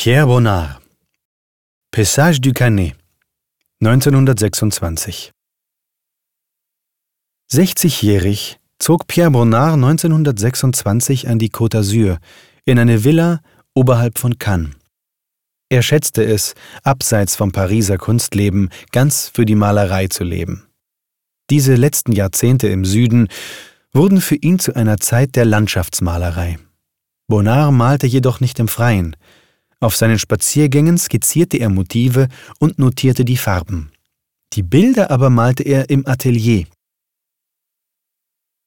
Pierre Bonnard Passage du Canet 1926 60-jährig zog Pierre Bonnard 1926 an die Côte d'Azur in eine Villa oberhalb von Cannes. Er schätzte es, abseits vom Pariser Kunstleben ganz für die Malerei zu leben. Diese letzten Jahrzehnte im Süden wurden für ihn zu einer Zeit der Landschaftsmalerei. Bonnard malte jedoch nicht im Freien – auf seinen Spaziergängen skizzierte er Motive und notierte die Farben. Die Bilder aber malte er im Atelier.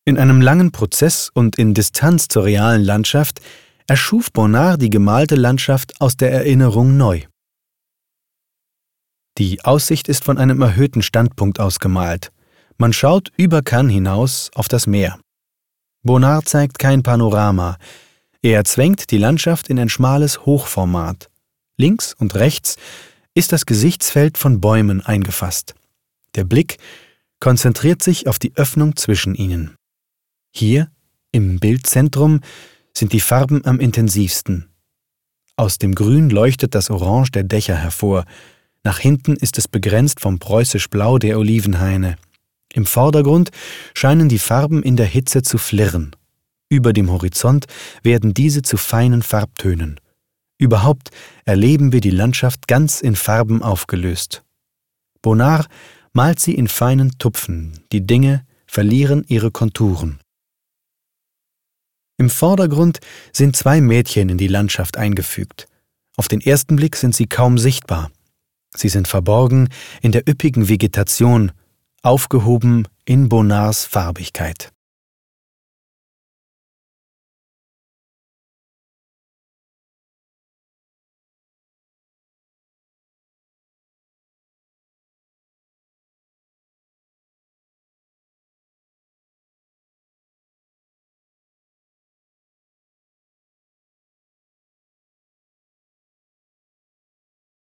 In einem langen Prozess und in Distanz zur realen Landschaft erschuf Bonnard die gemalte Landschaft aus der Erinnerung neu. Die Aussicht ist von einem erhöhten Standpunkt aus gemalt. Man schaut über Cannes hinaus auf das Meer. Bonnard zeigt kein Panorama, er zwängt die Landschaft in ein schmales Hochformat. Links und rechts ist das Gesichtsfeld von Bäumen eingefasst. Der Blick konzentriert sich auf die Öffnung zwischen ihnen. Hier, im Bildzentrum, sind die Farben am intensivsten. Aus dem Grün leuchtet das Orange der Dächer hervor, nach hinten ist es begrenzt vom preußisch-blau der Olivenhaine. Im Vordergrund scheinen die Farben in der Hitze zu flirren. Über dem Horizont werden diese zu feinen Farbtönen. Überhaupt erleben wir die Landschaft ganz in Farben aufgelöst. Bonnard malt sie in feinen Tupfen, die Dinge verlieren ihre Konturen. Im Vordergrund sind zwei Mädchen in die Landschaft eingefügt. Auf den ersten Blick sind sie kaum sichtbar. Sie sind verborgen in der üppigen Vegetation, aufgehoben in Bonnards Farbigkeit.